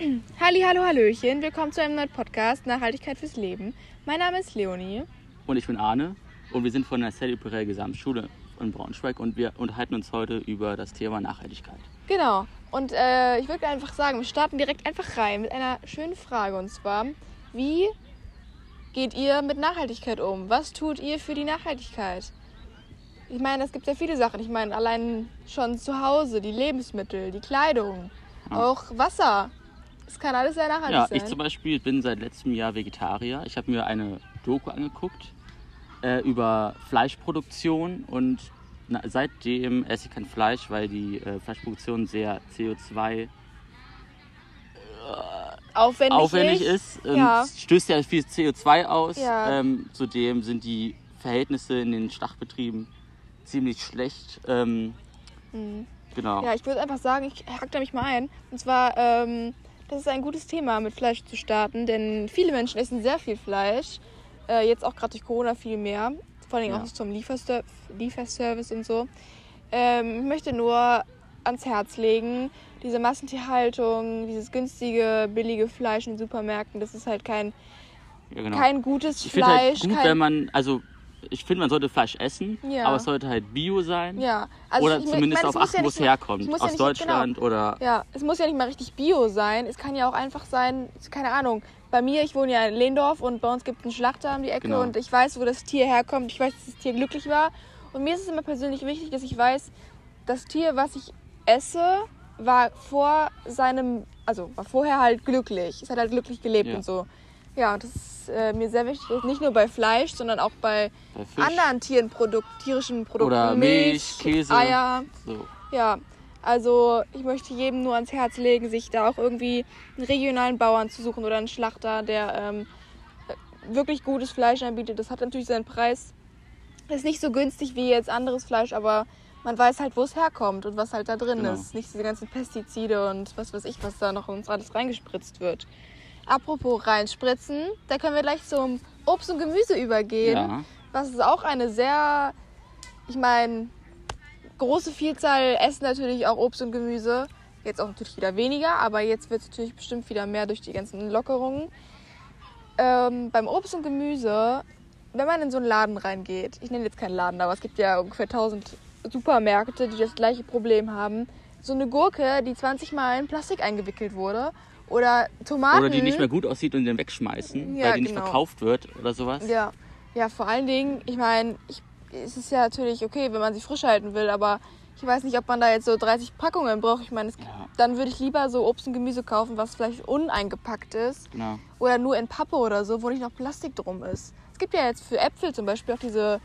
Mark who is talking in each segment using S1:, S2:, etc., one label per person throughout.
S1: Halli, hallo, hallöchen. Willkommen zu einem neuen Podcast Nachhaltigkeit fürs Leben. Mein Name ist Leonie.
S2: Und ich bin Arne und wir sind von der Sally Perel Gesamtschule in Braunschweig und wir unterhalten uns heute über das Thema Nachhaltigkeit.
S1: Genau. Und äh, ich würde einfach sagen, wir starten direkt einfach rein mit einer schönen Frage und zwar, wie geht ihr mit Nachhaltigkeit um? Was tut ihr für die Nachhaltigkeit? Ich meine, es gibt ja viele Sachen. Ich meine, allein schon zu Hause, die Lebensmittel, die Kleidung,
S2: Ja.
S1: auch Wasser. Es kann alles sehr nachhaltig
S2: Ja,
S1: sein.
S2: ich zum Beispiel bin seit letztem Jahr Vegetarier. Ich habe mir eine Doku angeguckt äh, über Fleischproduktion und na, seitdem esse ich kein Fleisch, weil die äh, Fleischproduktion sehr CO2
S1: aufwendig,
S2: aufwendig ist. Ähm,
S1: Ja.
S2: Stößt ja viel CO2 aus.
S1: Ja.
S2: Ähm, zudem sind die Verhältnisse in den Schlachtbetrieben ziemlich schlecht. Ähm, Genau.
S1: Ja, ich würde einfach sagen, ich hack da mich mal ein. Und zwar, ähm, das ist ein gutes Thema, mit Fleisch zu starten, denn viele Menschen essen sehr viel Fleisch. Äh, jetzt auch gerade durch Corona viel mehr. Vor allem
S2: Ja.
S1: auch zum Lieferster Lieferservice und so. Ähm, ich möchte nur ans Herz legen, diese Massentierhaltung, dieses günstige, billige Fleisch in Supermärkten, das ist halt kein,
S2: ja, genau.
S1: kein gutes
S2: Ich halt
S1: Fleisch.
S2: gut,
S1: kein,
S2: wenn man, also ich finde, man sollte Fleisch essen,
S1: Ja.
S2: aber es sollte halt Bio sein.
S1: ja, also
S2: oder
S1: ich- ich
S2: zumindest
S1: es
S2: auf
S1: ja
S2: achten, wo es herkommt.
S1: muss ja
S2: Aus
S1: nicht- genau.
S2: Deutschland oder.
S1: Ja, es muss ja nicht mal richtig Bio sein. Es kann ja auch einfach sein, keine Ahnung. Bei mir, ich wohne ja in Lehndorf und bei uns gibt es einen Schlachter um die Ecke
S2: Genau.
S1: und ich weiß, wo das Tier herkommt. Ich weiß, dass das Tier glücklich war. Und mir ist es immer persönlich wichtig, dass ich weiß, das Tier, was ich esse, war vor seinem, also war vorher halt glücklich. Es hat halt glücklich gelebt und so. Ja, das ist äh, mir sehr wichtig, nicht nur bei Fleisch, sondern auch bei
S2: Bei
S1: anderen Tierenprodukt, tierischen Produkten.
S2: Oder Milch, Käse.
S1: Eier.
S2: So.
S1: Ja, also ich möchte jedem nur ans Herz legen, sich da auch irgendwie einen regionalen Bauern zu suchen oder einen Schlachter, der ähm, äh, wirklich gutes Fleisch anbietet. Das hat natürlich seinen Preis. Ist nicht so günstig wie jetzt anderes Fleisch, aber man weiß halt, wo es herkommt und was halt da drin
S2: Genau.
S1: ist. Nicht diese ganzen Pestizide und was weiß ich, was da noch uns alles reingespritzt wird. Apropos reinspritzen, da können wir gleich zum Obst und Gemüse übergehen.
S2: Ja.
S1: Was ist auch eine sehr, ich meine, große Vielzahl essen natürlich auch Obst und Gemüse. Jetzt auch natürlich wieder weniger, aber jetzt wird es natürlich bestimmt wieder mehr durch die ganzen Lockerungen. Ähm, beim Obst und Gemüse, wenn man in so einen Laden reingeht, ich nenne jetzt keinen Laden, aber es gibt ja ungefähr 1000 Supermärkte, die das gleiche Problem haben. So eine Gurke, die 20 Mal in Plastik eingewickelt wurde. Oder Tomaten.
S2: Oder die nicht mehr gut aussieht und den wegschmeißen,
S1: Ja,
S2: weil die nicht
S1: genau.
S2: verkauft wird oder sowas.
S1: Ja, ja, vor allen Dingen, ich meine, ich, es ist ja natürlich okay, wenn man sie frisch halten will, aber ich weiß nicht, ob man da jetzt so 30 Packungen braucht. Ich meine,
S2: Ja.
S1: dann würde ich lieber so Obst und Gemüse kaufen, was vielleicht uneingepackt ist
S2: Genau.
S1: oder nur in Pappe oder so, wo nicht noch Plastik drum ist. Es gibt ja jetzt für Äpfel zum Beispiel auch diese,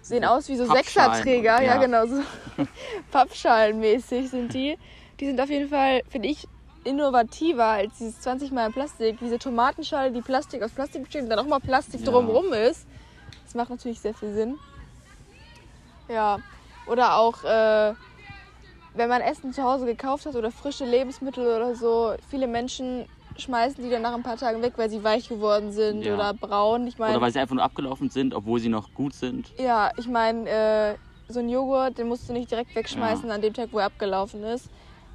S1: sehen aus wie so Sechserträger, ja.
S2: ja.
S1: genau, so Pappschalenmäßig sind die. Die sind auf jeden Fall, finde ich, innovativer als dieses 20 Mal Plastik. Diese Tomatenschale, die Plastik aus Plastik besteht und dann auch mal Plastik
S2: Ja.
S1: drumherum ist. Das macht natürlich sehr viel Sinn. Ja, oder auch, äh, wenn man Essen zu Hause gekauft hat oder frische Lebensmittel oder so, viele Menschen schmeißen die dann nach ein paar Tagen weg, weil sie weich geworden sind
S2: Ja.
S1: oder braun. Ich
S2: Oder
S1: meine,
S2: weil sie einfach nur abgelaufen sind, obwohl sie noch gut sind.
S1: ja, ich meine, äh, so ein Joghurt, den musst du nicht direkt wegschmeißen an dem Tag, wo er abgelaufen ist.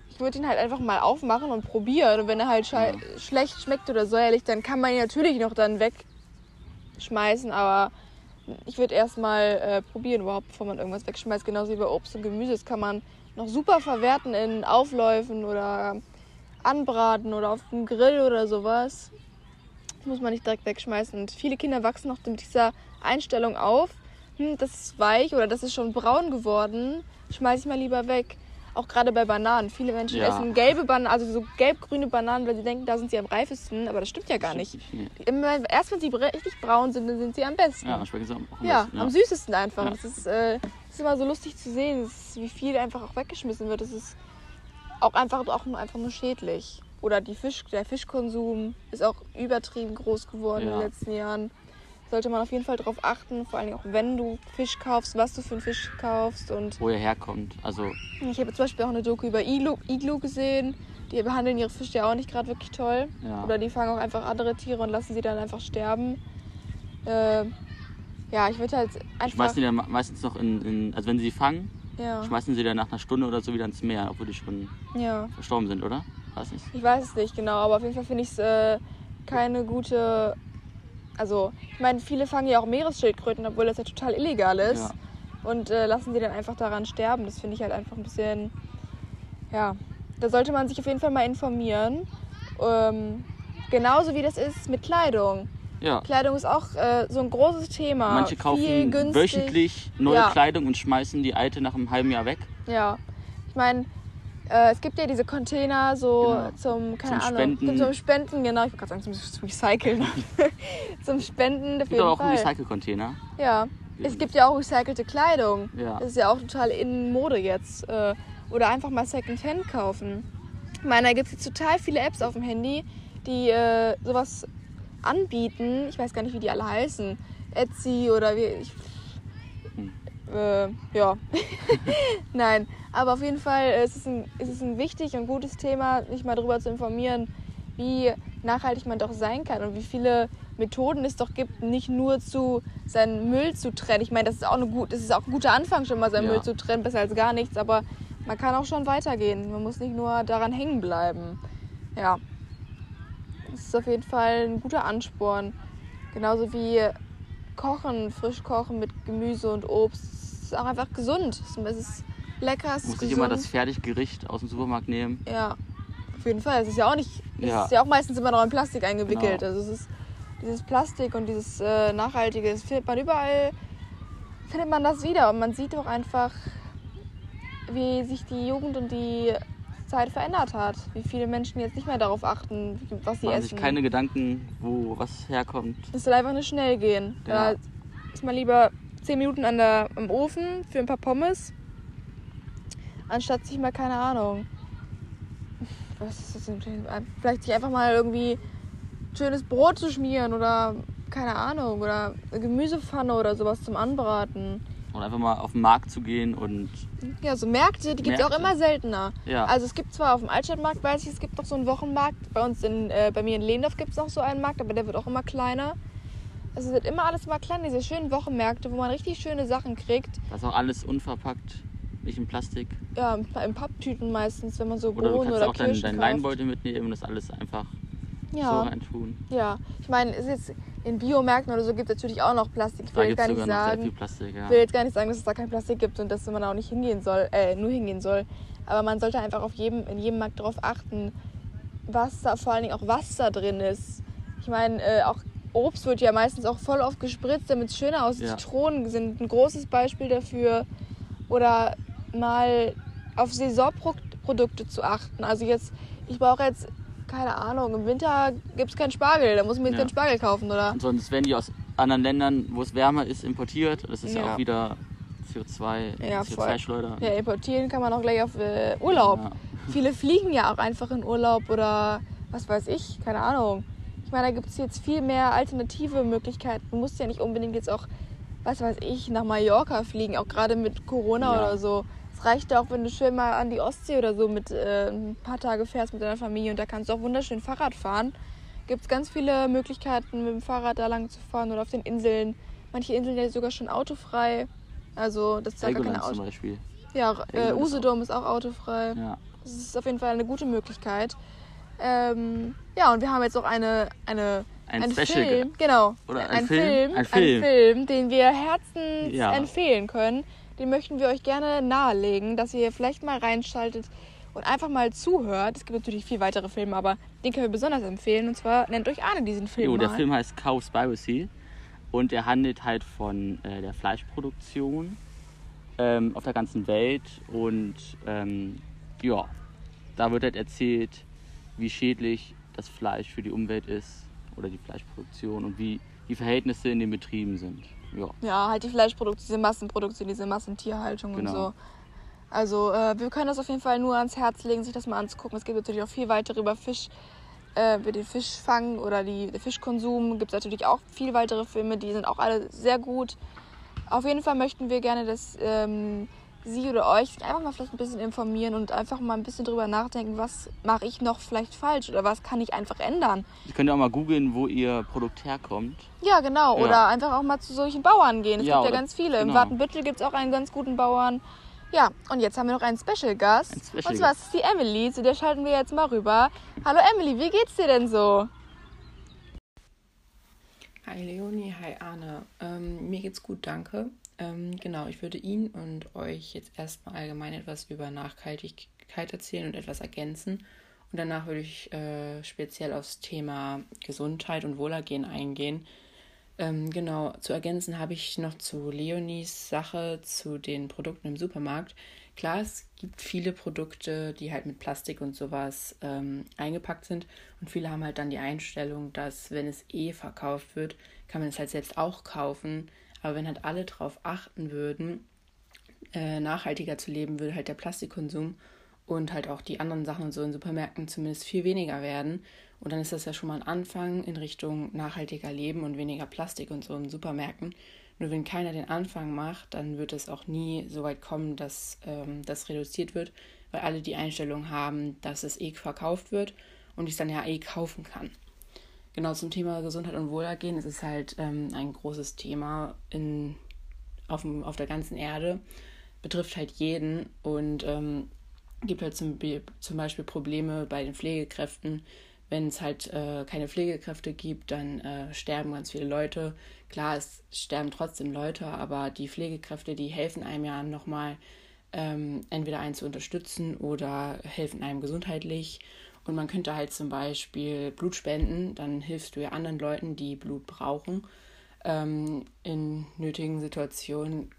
S1: Ich würde ihn halt einfach mal aufmachen und probieren. Und wenn er halt schei- schlecht schmeckt oder säuerlich, dann kann man ihn natürlich noch dann wegschmeißen. Aber ich würde erstmal äh, probieren überhaupt, bevor man irgendwas wegschmeißt. Genauso wie bei Obst und Gemüse. Das kann man noch super verwerten in Aufläufen oder anbraten oder auf dem Grill oder sowas. Das muss man nicht direkt wegschmeißen. Und viele Kinder wachsen noch mit dieser Einstellung auf. Hm, das ist weich oder das ist schon braun geworden. Schmeiß ich mal lieber weg. Auch gerade bei Bananen. Viele Menschen
S2: Ja.
S1: essen gelbe Bananen, also so gelb-grüne Bananen, weil sie denken, da sind sie am reifesten. Aber das stimmt ja gar nicht. Immer, erst wenn sie richtig braun sind, dann sind sie am besten.
S2: Ja, am
S1: Ja,
S2: besten,
S1: am süßesten einfach.
S2: Ja.
S1: Das, ist, äh, ist immer so lustig zu sehen, ist, wie viel einfach auch weggeschmissen wird. Das ist auch einfach, auch nur, einfach nur schädlich. Oder Fisch, der Fischkonsum ist auch übertrieben groß geworden in
S2: Ja.
S1: den letzten Jahren. Sollte man auf jeden Fall darauf achten, vor allem auch wenn du Fisch kaufst, was du für einen Fisch kaufst. Und
S2: Wo er herkommt. Also,
S1: ich habe zum Beispiel auch eine Doku über Iglu, Iglu gesehen. Die behandeln ihre Fische ja auch nicht gerade wirklich toll.
S2: ja.
S1: Oder die fangen auch einfach andere Tiere und lassen sie dann einfach sterben. Äh, ja, ich würde halt einfach.
S2: schmeißen die dann meistens noch in, in. Also, wenn sie sie fangen,
S1: ja,
S2: schmeißen sie dann nach einer Stunde oder so wieder ins Meer, obwohl die schon
S1: ja.
S2: verstorben sind, oder? Weiß nicht.
S1: Ich weiß es nicht genau, aber auf jeden Fall finde ich es äh, keine gute. Also, ich meine, viele fangen ja auch Meeresschildkröten, obwohl das ja total illegal ist.
S2: Ja.
S1: Und äh, lassen sie dann einfach daran sterben. Das finde ich halt einfach ein bisschen. Ja, da sollte man sich auf jeden Fall mal informieren. Ähm, genauso wie das ist mit Kleidung.
S2: Ja.
S1: Kleidung ist auch äh, so ein großes Thema.
S2: Manche kaufen wöchentlich neue
S1: Ja.
S2: Kleidung und schmeißen die alte nach einem halben Jahr weg.
S1: Ja, ich meine, äh, es gibt ja diese Container so
S2: Genau.
S1: zum, keine
S2: Zum
S1: Ahnung,
S2: Spenden.
S1: zum Spenden, genau, ich wollte gerade sagen zum Recyceln. zum Spenden auf
S2: Gibt auch einen
S1: Fall.
S2: Recycle-Container.
S1: Ja, es gibt ja auch recycelte Kleidung.
S2: Ja.
S1: Das ist ja auch total in Mode jetzt. Äh, oder einfach mal Secondhand kaufen. Ich meine, da gibt es jetzt total viele Apps auf dem Handy, die äh, sowas anbieten. Ich weiß gar nicht, wie die alle heißen. Etsy oder wie. Ich. Äh, ja. Nein, aber auf jeden Fall äh, es ist ein, es ist ein wichtig und gutes Thema, sich mal darüber zu informieren, wie nachhaltig man doch sein kann und wie viele Methoden es doch gibt, nicht nur zu seinen Müll zu trennen. Ich meine, das ist auch eine gut, das ist auch ein guter Anfang schon mal seinen
S2: Ja.
S1: Müll zu trennen, besser als gar nichts, aber man kann auch schon weitergehen. Man muss nicht nur daran hängen bleiben. Ja. Das ist auf jeden Fall ein guter Ansporn. Genauso wie Kochen, frisch kochen mit Gemüse und Obst. Es ist auch einfach gesund. Es ist lecker, es ist
S2: Muss
S1: gesund.
S2: immer das Fertiggericht aus dem Supermarkt nehmen.
S1: Ja, auf jeden Fall. Es ist ja auch nicht, es
S2: Ja.
S1: ist ja auch meistens immer noch in Plastik eingewickelt.
S2: Genau.
S1: Also es ist dieses Plastik und dieses äh, Nachhaltige, das findet man überall, findet man das wieder. Und man sieht auch einfach, wie sich die Jugend und die Zeit verändert hat. Wie viele Menschen jetzt nicht mehr darauf achten, was sie
S2: Machen
S1: essen.
S2: sich keine Gedanken, wo was herkommt.
S1: Es soll einfach nur schnell gehen. Da
S2: Ja.
S1: ist man lieber 10 Minuten an der, am Ofen für ein paar Pommes, anstatt sich mal, keine Ahnung, was ist das denn? Vielleicht sich einfach mal irgendwie schönes Brot zu schmieren oder keine Ahnung, oder eine Gemüsepfanne oder sowas zum Anbraten.
S2: Und einfach mal auf den Markt zu gehen und
S1: Ja, so Märkte, die gibt es auch immer seltener.
S2: ja.
S1: Also es gibt zwar auf dem Altstadtmarkt, weiß ich, es gibt noch so einen Wochenmarkt. Bei uns in, äh, bei mir in Lehndorf gibt es noch so einen Markt, aber der wird auch immer kleiner. Also es wird immer alles immer kleiner, diese schönen Wochenmärkte, wo man richtig schöne Sachen kriegt.
S2: das ist auch alles unverpackt, nicht in Plastik.
S1: Ja, in Papptüten meistens, wenn man so
S2: Oder du
S1: Bohnen
S2: kannst
S1: oder
S2: auch deinen
S1: Kirschen
S2: dein
S1: kauft.
S2: Leinbeutel mitnehmen und das alles einfach so
S1: Ja,
S2: reintun.
S1: ja. Ich meine, es ist jetzt in Biomärkten oder so gibt es natürlich auch noch Plastik. Ich will jetzt gar nicht sagen,
S2: Plastik, ja.
S1: ich will jetzt gar nicht sagen, dass es da kein Plastik gibt und dass man da auch nicht hingehen soll, äh, nur hingehen soll. Aber man sollte einfach auf jedem, in jedem Markt darauf achten, was da, vor allen Dingen auch was da drin ist. Ich meine, äh, auch Obst wird ja meistens auch voll oft gespritzt, damit es schöner aussieht.
S2: Ja.
S1: Zitronen sind ein großes Beispiel dafür. Oder mal auf Saisonprodukte zu achten. Also jetzt, ich brauche jetzt, keine Ahnung, im Winter gibt es keinen Spargel, da muss man jetzt
S2: Ja.
S1: keinen Spargel kaufen, oder?
S2: Und sonst werden die aus anderen Ländern, wo es wärmer ist, importiert. Das ist ja,
S1: Ja.
S2: auch wieder CO2,
S1: Ja, voll.
S2: CO2-Schleuder.
S1: Ja, importieren kann man auch gleich auf äh, Urlaub.
S2: Ja.
S1: Viele fliegen ja auch einfach in Urlaub oder was weiß ich, keine Ahnung. Ich meine, da gibt es jetzt viel mehr alternative Möglichkeiten. Du musst ja nicht unbedingt jetzt auch, was weiß ich, nach Mallorca fliegen, auch gerade mit Corona
S2: Ja.
S1: oder so. Es reicht auch, wenn du schön mal an die Ostsee oder so mit äh, ein paar Tage fährst mit deiner Familie und da kannst du auch wunderschön Fahrrad fahren. Gibt es ganz viele Möglichkeiten, mit dem Fahrrad da lang zu fahren oder auf den Inseln. Manche Inseln ja sogar schon autofrei. Also das ist ja gar keine
S2: Helgoland zum
S1: Auto.
S2: Beispiel.
S1: Ja, äh,
S2: Helgoland
S1: Usedom ist auch autofrei.
S2: Ja.
S1: Das ist auf jeden Fall eine gute Möglichkeit. Ähm, ja, und wir haben jetzt auch eine, eine,
S2: Ein
S1: einen
S2: Special.
S1: Film, genau,
S2: Oder
S1: ein
S2: ein Film?
S1: Film,
S2: Ein. Film,
S1: den wir herzens
S2: Ja.
S1: empfehlen können. Den möchten wir euch gerne nahelegen, dass ihr vielleicht mal reinschaltet und einfach mal zuhört. Es gibt natürlich viel weitere Filme, aber den können wir besonders empfehlen. Und zwar nennt euch Arne diesen Film
S2: Jo, der
S1: mal.
S2: Film heißt Cowspiracy und er handelt halt von äh, der Fleischproduktion ähm, auf der ganzen Welt und ähm, ja, da wird halt erzählt, wie schädlich das Fleisch für die Umwelt ist oder die Fleischproduktion und wie die Verhältnisse in den Betrieben sind. Ja,
S1: Ja, halt die Fleischproduktion, diese Massenproduktion, diese Massentierhaltung und
S2: Genau.
S1: so. Also äh, wir können das auf jeden Fall nur ans Herz legen, sich das mal anzugucken. Es gibt natürlich auch viel weiter über Fisch, äh, über den Fischfang oder die, den Fischkonsum. Gibt es natürlich auch viel weitere Filme, die sind auch alle sehr gut. Auf jeden Fall möchten wir gerne, dass ähm, Sie oder euch sich einfach mal vielleicht ein bisschen informieren und einfach mal ein bisschen drüber nachdenken, was mache ich noch vielleicht falsch oder was kann ich einfach ändern.
S2: ihr könnt ja auch mal googeln, wo ihr Produkt herkommt.
S1: Ja, genau.
S2: Ja.
S1: Oder einfach auch mal zu solchen Bauern gehen. Es
S2: Ja,
S1: gibt ja ganz viele. Im
S2: genau.
S1: Watenbüttel gibt es auch einen ganz guten Bauern. Ja, und jetzt haben wir noch einen Special Gast.
S2: Ein Special
S1: und zwar ist es die Emily, zu der schalten wir jetzt mal rüber. Hallo Emily, wie geht's dir denn so?
S3: Hi Leonie, hi Arne. Ähm, mir geht's gut, danke. Ähm, genau, ich würde Ihnen und euch jetzt erstmal allgemein etwas über Nachhaltigkeit erzählen und etwas ergänzen. Und danach würde ich äh, speziell aufs Thema Gesundheit und Wohlergehen eingehen. Ähm, genau, zu ergänzen habe ich noch zu Leonies Sache zu den Produkten im Supermarkt. Klar, es gibt viele Produkte, die halt mit Plastik und sowas ähm, eingepackt sind. Und viele haben halt dann die Einstellung, dass wenn es eh verkauft wird, kann man es halt selbst auch kaufen. Aber wenn halt alle darauf achten würden, äh, nachhaltiger zu leben, würde halt der Plastikkonsum und halt auch die anderen Sachen und so in Supermärkten zumindest viel weniger werden. Und dann ist das ja schon mal ein Anfang in Richtung nachhaltiger Leben und weniger Plastik und so in Supermärkten. Nur wenn keiner den Anfang macht, dann wird es auch nie so weit kommen, dass ähm, das reduziert wird, weil alle die Einstellung haben, dass es eh verkauft wird und ich es dann ja eh kaufen kann. Genau zum Thema Gesundheit und Wohlergehen ist es halt ähm, ein großes Thema in, auf, dem, auf der ganzen Erde, betrifft halt jeden und ähm, gibt halt zum, zum Beispiel Probleme bei den Pflegekräften. Wenn es halt äh, keine Pflegekräfte gibt, dann äh, sterben ganz viele Leute. Klar, es sterben trotzdem Leute, aber die Pflegekräfte, die helfen einem ja nochmal, ähm, entweder einen zu unterstützen oder helfen einem gesundheitlich. Und man könnte halt zum Beispiel Blut spenden, dann hilfst du ja anderen Leuten, die Blut brauchen. Ähm, in nötigen Situationen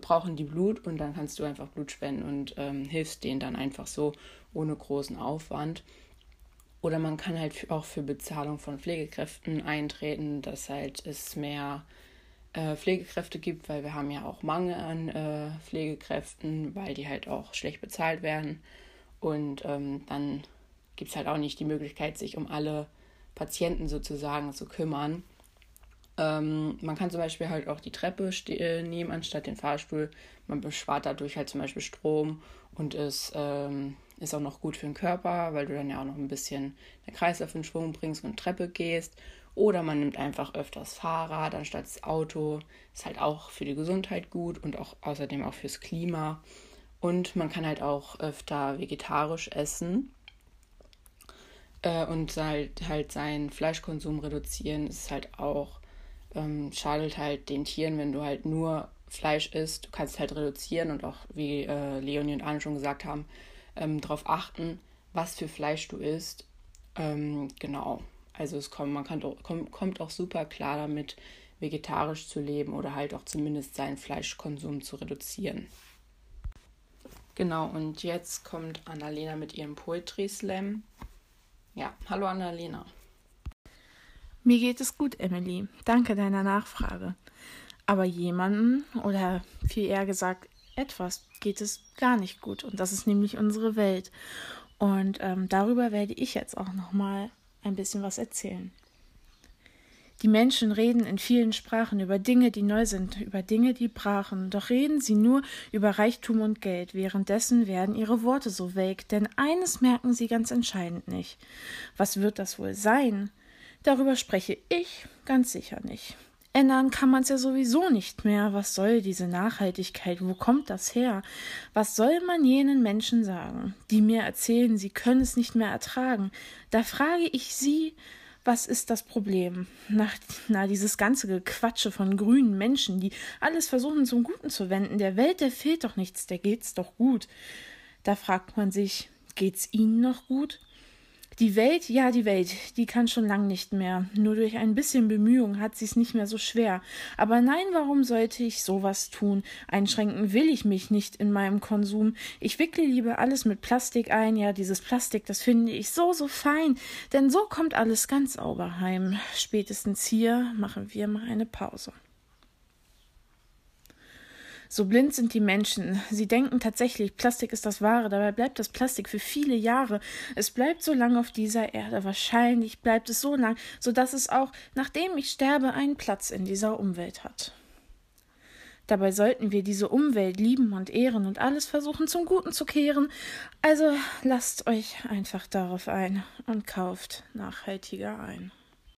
S3: brauchen die Blut und dann kannst du einfach Blut spenden und ähm, hilfst denen dann einfach so ohne großen Aufwand. Oder man kann halt auch für Bezahlung von Pflegekräften eintreten, dass halt es mehr äh, Pflegekräfte gibt, weil wir haben ja auch Mangel an äh, Pflegekräften, weil die halt auch schlecht bezahlt werden. Und ähm, dann gibt es halt auch nicht die Möglichkeit, sich um alle Patienten sozusagen zu kümmern. Ähm, man kann zum Beispiel halt auch die Treppe äh, nehmen anstatt den Fahrstuhl. Man bespart dadurch halt zum Beispiel Strom und es ähm, ist auch noch gut für den Körper, weil du dann ja auch noch ein bisschen den Kreislauf in Schwung bringst und Treppe gehst. Oder man nimmt einfach öfters Fahrrad anstatt das Auto. Ist halt auch für die Gesundheit gut und auch außerdem auch fürs Klima. Und man kann halt auch öfter vegetarisch essen äh, und halt, halt seinen Fleischkonsum reduzieren. ist halt auch ähm, schadet halt den Tieren, wenn du halt nur Fleisch isst. Du kannst halt reduzieren und auch, wie äh, Leonie und Anne schon gesagt haben, ähm, darauf achten, was für Fleisch du isst. Ähm, genau. Also es kommt, man kann kommt, kommt auch super klar damit, vegetarisch zu leben oder halt auch zumindest seinen Fleischkonsum zu reduzieren. Genau, und jetzt kommt Annalena mit ihrem Poetry Slam. Ja, hallo Annalena.
S4: Mir geht es gut, Emily. Danke deiner Nachfrage. Aber jemanden, oder viel eher gesagt, etwas geht es gar nicht gut. Und das ist nämlich unsere Welt. Und ähm, darüber werde ich jetzt auch nochmal ein bisschen was erzählen. Die Menschen reden in vielen Sprachen über Dinge, die neu sind, über Dinge, die brachen, doch reden sie nur über Reichtum und Geld, währenddessen werden ihre Worte so welk, denn eines merken sie ganz entscheidend nicht. Was wird das wohl sein? Darüber spreche ich ganz sicher nicht. Ändern kann man es ja sowieso nicht mehr. Was soll diese Nachhaltigkeit? Wo kommt das her? Was soll man jenen Menschen sagen, die mir erzählen, sie können es nicht mehr ertragen? Da frage ich sie, was ist das Problem? Nach, na, dieses ganze Gequatsche von grünen Menschen, die alles versuchen zum Guten zu wenden. Der Welt, der fehlt doch nichts, der geht's doch gut. Da fragt man sich, geht's ihnen noch gut? Die Welt, ja, die Welt, die kann schon lang nicht mehr. Nur durch ein bisschen Bemühung hat sie es nicht mehr so schwer. Aber nein, warum sollte ich sowas tun? Einschränken will ich mich nicht in meinem Konsum. Ich wickle lieber alles mit Plastik ein. Ja, dieses Plastik, das finde ich so, so fein. Denn so kommt alles ganz sauber heim. Spätestens hier machen wir mal eine Pause. So blind sind die Menschen. Sie denken tatsächlich, Plastik ist das Wahre. Dabei bleibt das Plastik für viele Jahre. Es bleibt so lange auf dieser Erde. Wahrscheinlich bleibt es so lang, sodass es auch, nachdem ich sterbe, einen Platz in dieser Umwelt hat. Dabei sollten wir diese Umwelt lieben und ehren und alles versuchen zum Guten zu kehren. Also lasst euch einfach darauf ein und kauft nachhaltiger ein.